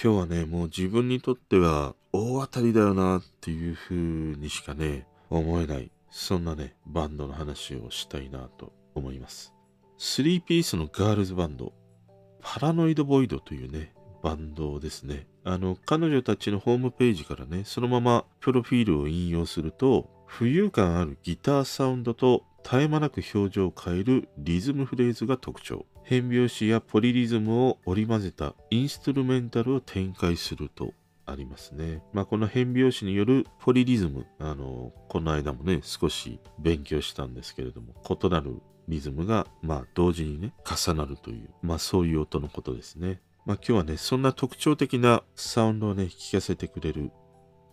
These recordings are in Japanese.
今日はねもう自分にとっては大当たりだよなっていう風にしかね思えないそんなねバンドの話をしたいなと思います。3ピースのガールズバンドパラノイドボイドというねバンドですね。あの彼女たちのホームページからねそのままプロフィールを引用すると浮遊感あるギターサウンドと絶え間なく表情を変えるリズムフレーズが特徴。変拍子やポリリズムを織り交ぜたインストゥルメンタルを展開するとありますね。まあ、この変拍子によるポリリズム、あの、この間もね、少し勉強したんですけれども、異なるリズムが、まあ、同時にね、重なるという、まあ、そういう音のことですね。まあ、今日はね、そんな特徴的なサウンドをね、聞かせてくれる、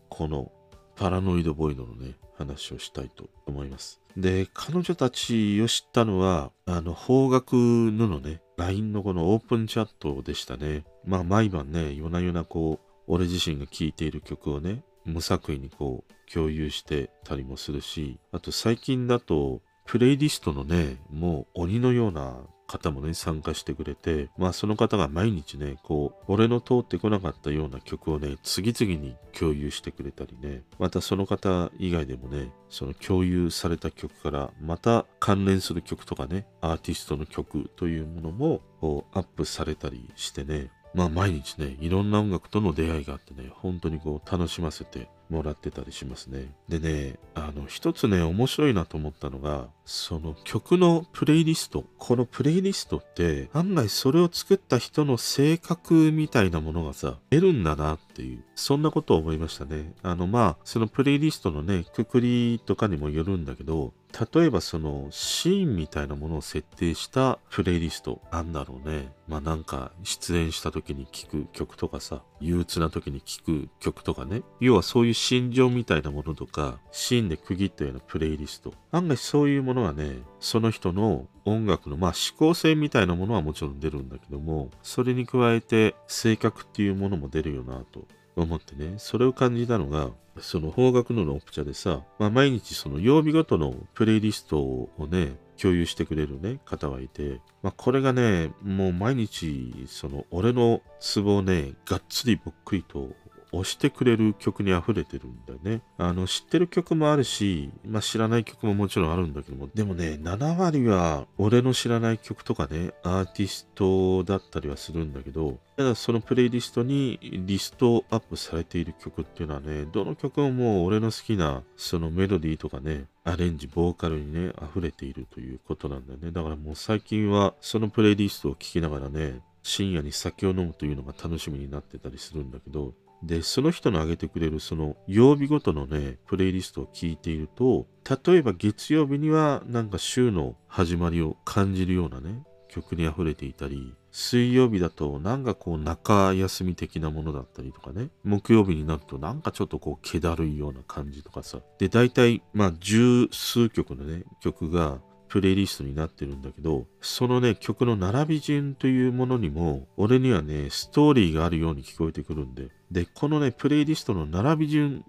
このパラノイドボイドのね、話をしたいと思います。で、彼女たちを知ったのは、あの、方角ののね、LINE のこのオープンチャットでしたね。まあ、毎晩ね、夜な夜なこう、俺自身が聴いている曲をね、無作為にこう、共有してたりもするし、あと最近だと、プレイリストのね、もう鬼のような方もね、参加してくれて、まあその方が毎日ね、こう、俺の通ってこなかったような曲をね、次々に共有してくれたりね、またその方以外でもね、その共有された曲からまた関連する曲とかね、アーティストの曲というものもこうアップされたりしてね、まあ毎日ね、いろんな音楽との出会いがあってね、本当にこう楽しませてもらってたりしますね。でね、あの一つね、面白いなと思ったのが、その曲のプレイリスト。このプレイリストって案外それを作った人の性格みたいなものがさ、出るんだなっていう、そんなことを思いましたね。あのまあ、そのプレイリストのね、くくりとかにもよるんだけど、例えばそのシーンみたいなものを設定したプレイリストなんだろうね。まあなんか出演した時に聴く曲とかさ、憂鬱な時に聴く曲とかね。要はそういう心情みたいなものとか、シーンで区切ったようなプレイリスト。案外そういうものはね、その人の音楽のまあ思考性みたいなものはもちろん出るんだけども、それに加えて性格っていうものも出るよなと思ってね、それを感じたのが、その方角ののオプチャでさ、まあ、毎日その曜日ごとのプレイリストをね、共有してくれるね、方がいて、まあ、これがね、もう毎日、その俺のツボをね、がっつりぼっくりと押してくれる曲に溢れてるんだよね。あの、知ってる曲もあるし、まあ知らない曲ももちろんあるんだけども、でもね、7割は俺の知らない曲とかね、アーティストだったりはするんだけど、ただそのプレイリストにリストアップされている曲っていうのはね、どの曲ももう俺の好きなそのメロディーとかね、アレンジ、ボーカルにね、溢れているということなんだよね。だからもう最近はそのプレイリストを聴きながらね、深夜に酒を飲むというのが楽しみになってたりするんだけど、で、その人の上げてくれるその曜日ごとのね、プレイリストを聞いていると、例えば月曜日にはなんか週の始まりを感じるようなね、曲に溢れていたり、水曜日だとなんかこう中休み的なものだったりとかね、木曜日になるとなんかちょっとこう気だるいような感じとかさ。で、大体まあ十数曲のね、曲がプレイリストになってるんだけど、そのね、曲の並び順というものにも、俺にはね、ストーリーがあるように聞こえてくるんで。で、このね、プレイリストの並び順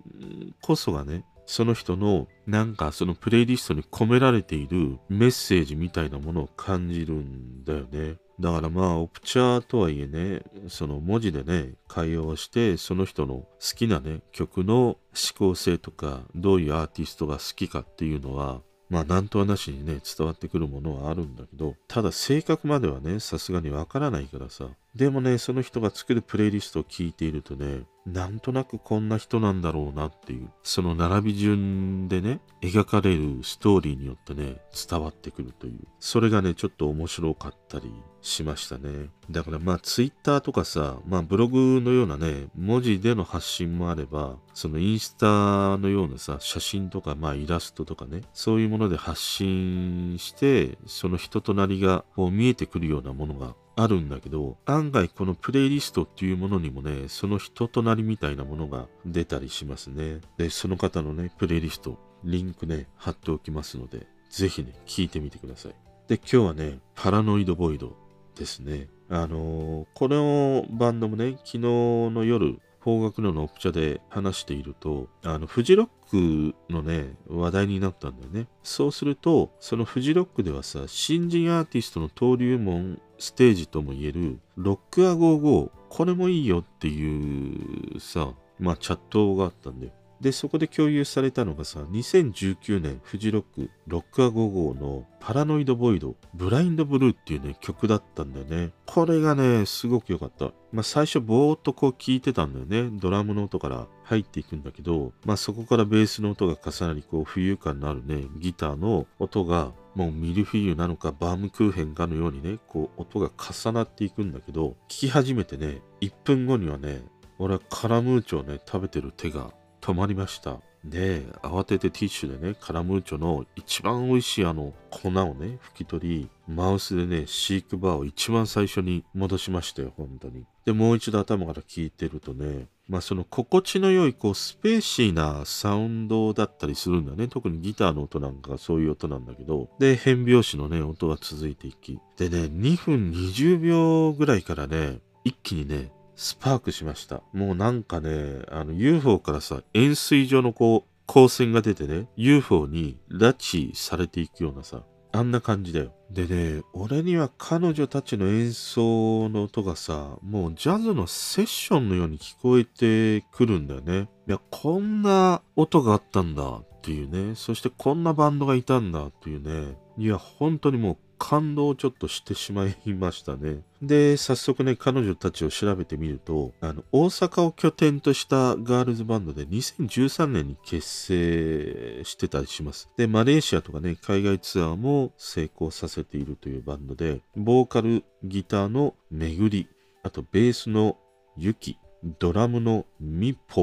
こそがね、その人のなんかそのプレイリストに込められているメッセージみたいなものを感じるんだよね。だからまあ、オプチャーとはいえね、その文字でね、会話をして、その人の好きなね、曲の思考性とか、どういうアーティストが好きかっていうのは、まあ、なんとはなしにね、伝わってくるものはあるんだけど、ただ性格まではね、さすがにわからないからさ。でもね、その人が作るプレイリストを聞いているとね、なんとなくこんな人なんだろうなっていう、その並び順でね、描かれるストーリーによってね、伝わってくるという。それがね、ちょっと面白かったりしましたね。だからまあツイッターとかさ、まあブログのようなね、文字での発信もあれば、そのインスタのようなさ、写真とかまあイラストとかね、そういうもので発信して、その人となりがこう見えてくるようなものがあるんだけど、案外このプレイリストっていうものにもね、その人となりみたいなものが出たりしますね。で、その方のね、プレイリスト、リンクね、貼っておきますので、ぜひね、聞いてみてください。で、今日はね、パラノイドボイドですね。あのーこのバンドもね、昨日の夜、方角ののオプチャで話していると、あの、フジロックのね、話題になったんだよね。そうすると、そのフジロックではさ、新人アーティストの登竜門ステージともいえる、ロックア55、これもいいよっていうさ、まあチャットがあったんだよ。で、そこで共有されたのがさ、2019年フジロックロックア55のパラノイドボイドブラインドブルーっていうね曲だったんだよね。これがね、すごく良かった。まあ最初ぼーっとこう聞いてたんだよね。ドラムの音から入っていくんだけど、まあそこからベースの音が重なりこう浮遊感のあるね、ギターの音がもうミルフィーユなのかバームクーヘンかのようにね、こう音が重なっていくんだけど、聞き始めてね、1分後にはね、俺はカラムーチョをね、食べてる手が止まりました。で、慌ててティッシュでね、カラムーチョの一番美味しいあの粉をね、拭き取り、マウスでね、シークバーを一番最初に戻しましたよ、本当に。で、もう一度頭から聞いてるとね、まあその心地の良いこうスペーシーなサウンドだったりするんだね。特にギターの音なんかがそういう音なんだけど。で、変拍子のね、音が続いていき。でね、2分20秒ぐらいからね、一気にね、スパークしました。もうなんかね、あの UFO からさ、円錐状のこう、光線が出てね、UFO に拉致されていくようなさ、あんな感じだよ。でね、俺には彼女たちの演奏の音がさ、もうジャズのセッションのように聞こえてくるんだよね。いや、こんな音があったんだっていうね。そしてこんなバンドがいたんだっていうね。いや、本当にもう感動をちょっとしてしまいましたね。で、早速ね、彼女たちを調べてみると、あの、大阪を拠点としたガールズバンドで2013年に結成してたりします。で、マレーシアとかね、海外ツアーも成功させているというバンドで、ボーカル、ギターのめぐり、あとベースのユキ、ドラムのミポ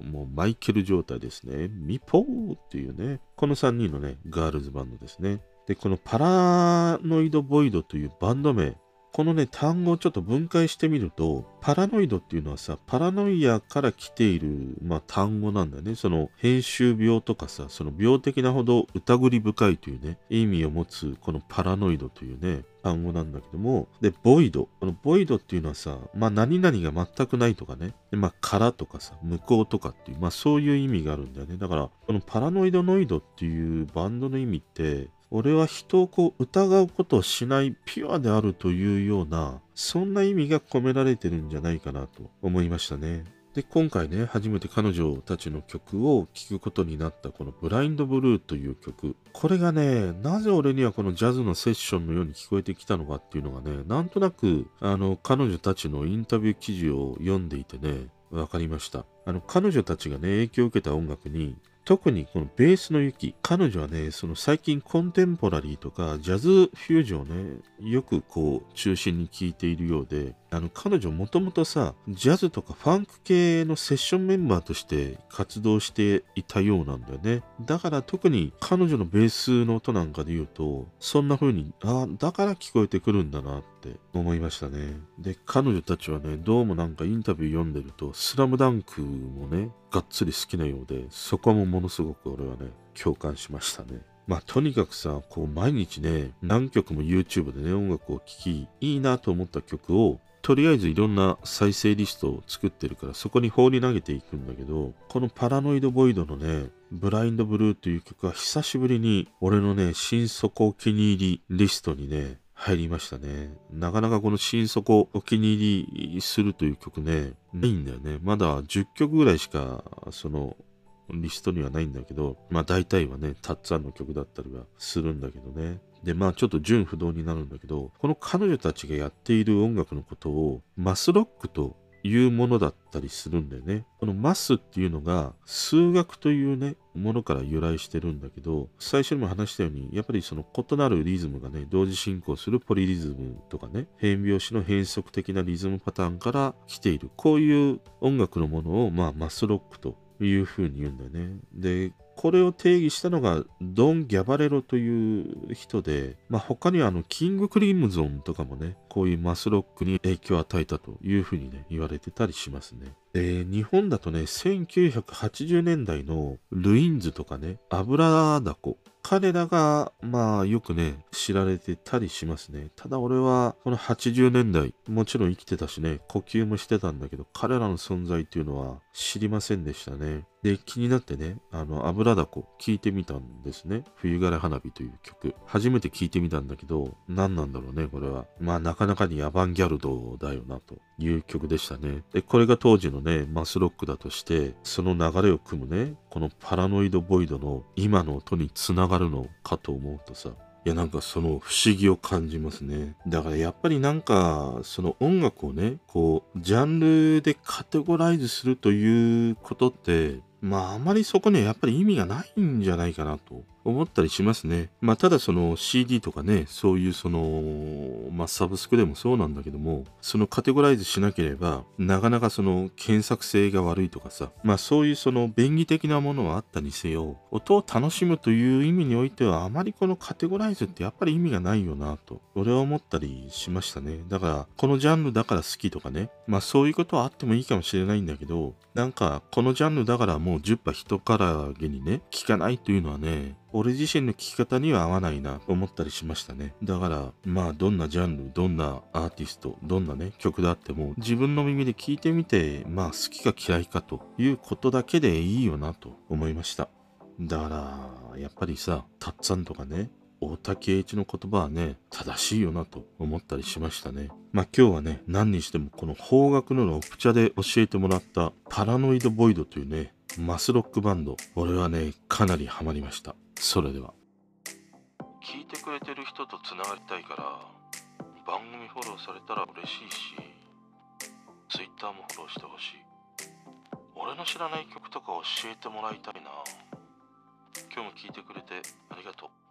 ー、もうマイケル状態ですね。ミポーっていうね、この3人のね、ガールズバンドですね。で、このパラノイドボイドというバンド名、このね、単語をちょっと分解してみると、パラノイドっていうのはさ、パラノイアから来ている、まあ、単語なんだよね。その、編集病とかさ、その病的なほど疑り深いというね、意味を持つ、このパラノイドというね、単語なんだけども、で、ボイド。このボイドっていうのはさ、まあ、何々が全くないとかね、でまあ、からとかさ、向こうとかっていう、まあ、そういう意味があるんだよね。だから、このパラノイドノイドっていうバンドの意味って、俺は人をこう疑うことをしないピュアであるというような、そんな意味が込められてるんじゃないかなと思いましたね。で、今回ね、初めて彼女たちの曲を聴くことになったこのブラインドブルーという曲。これがね、なぜ俺にはこのジャズのセッションのように聞こえてきたのかっていうのがね、なんとなく、あの、彼女たちのインタビュー記事を読んでいてね、わかりました。あの、彼女たちがね、影響を受けた音楽に、特にこのベースの雪、彼女はね、その最近コンテンポラリーとかジャズフュージョンをね、よくこう中心に聴いているようで、あの彼女もともとさ、ジャズとかファンク系のセッションメンバーとして活動していたようなんだよね。だから特に彼女のベースの音なんかで言うと、そんな風に、ああだから聞こえてくるんだなって思いましたね。で、彼女たちはね、どうもなんかインタビュー読んでると、スラムダンクもね、がっつり好きなようで、そこもものすごく俺はね、共感しましたね。まあとにかくさ、こう毎日ね、何曲も YouTube でね、音楽を聴き、いいなと思った曲を、とりあえずいろんな再生リストを作ってるからそこに放り投げていくんだけどこのパラノイドボイドのねブラインドブルーという曲は久しぶりに俺のね心底お気に入りリストにね入りましたね。なかなかこの心底お気に入りするという曲ね、ないんだよね。まだ10曲ぐらいしかそのリストにはないんだけど、まあ大体はね、たっつぁんの曲だったりはするんだけどね。で、まあちょっと純不動になるんだけど、この彼女たちがやっている音楽のことをマスロックというものだったりするんだよね。このマスっていうのが数学というね、ものから由来してるんだけど、最初にも話したように、やっぱりその異なるリズムがね、同時進行するポリリズムとかね、変拍子の変則的なリズムパターンから来ている。こういう音楽のものを、まあ、マスロックというふうに言うんだよね。で、これを定義したのがドン・ギャバレロという人で、まあ、他にはあのキング・クリムゾンとかもね、こういうマスロックに影響を与えたというふうにね、言われてたりしますね。で、日本だとね、1980年代のルインズとかね、油ダコ、彼らが、まあ、よくね、知られてたりしますね。ただ俺は、この80年代、もちろん生きてたしね、呼吸もしてたんだけど、彼らの存在っていうのは知りませんでしたね。で、気になってね、あの、油だこ聞いてみたんですね。冬枯れ花火という曲。初めて聞いてみたんだけど、何なんだろうね、これは。まあ、なかなかにアバンギャルドだよな、という曲でしたね。で、これが当時のね、マスロックだとして、その流れを組むね、このパラノイドボイドの今の音につながるのかと思うとさ、いやなんかその不思議を感じますね。だからやっぱりなんかその音楽をね、こうジャンルでカテゴライズするということってまああまりそこにはやっぱり意味がないんじゃないかなと思ったりしますね。まあただその CD とかね、そういうその、まあサブスクでもそうなんだけども、そのカテゴライズしなければ、なかなかその検索性が悪いとかさ、まあそういうその便宜的なものはあったにせよ、音を楽しむという意味においては、あまりこのカテゴライズってやっぱり意味がないよなと、俺は思ったりしましたね。だから、このジャンルだから好きとかね、まあそういうことはあってもいいかもしれないんだけど、なんかこのジャンルだからもう10羽人からげにね、聞かないというのはね、俺自身の聞き方には合わないなと思ったりしましたね。だから、まあ、どんなジャンル、どんなアーティスト、どんなね、曲であっても、自分の耳で聞いてみて、まあ、好きか嫌いかということだけでいいよなと思いました。だから、やっぱりさ、たっつんとかね、大竹栄一の言葉はね、正しいよなと思ったりしましたね。まあ今日はね、何にしてもこの方角のロプチャで教えてもらったパラノイドボイドというね、マスロックバンド、俺はね、かなりハマりました。それでは。聞いてくれてる人とつながりたいから、番組フォローされたら嬉しいし、Twitter もフォローしてほしい。俺の知らない曲とか教えてもらいたいな。今日も聞いてくれてありがとう。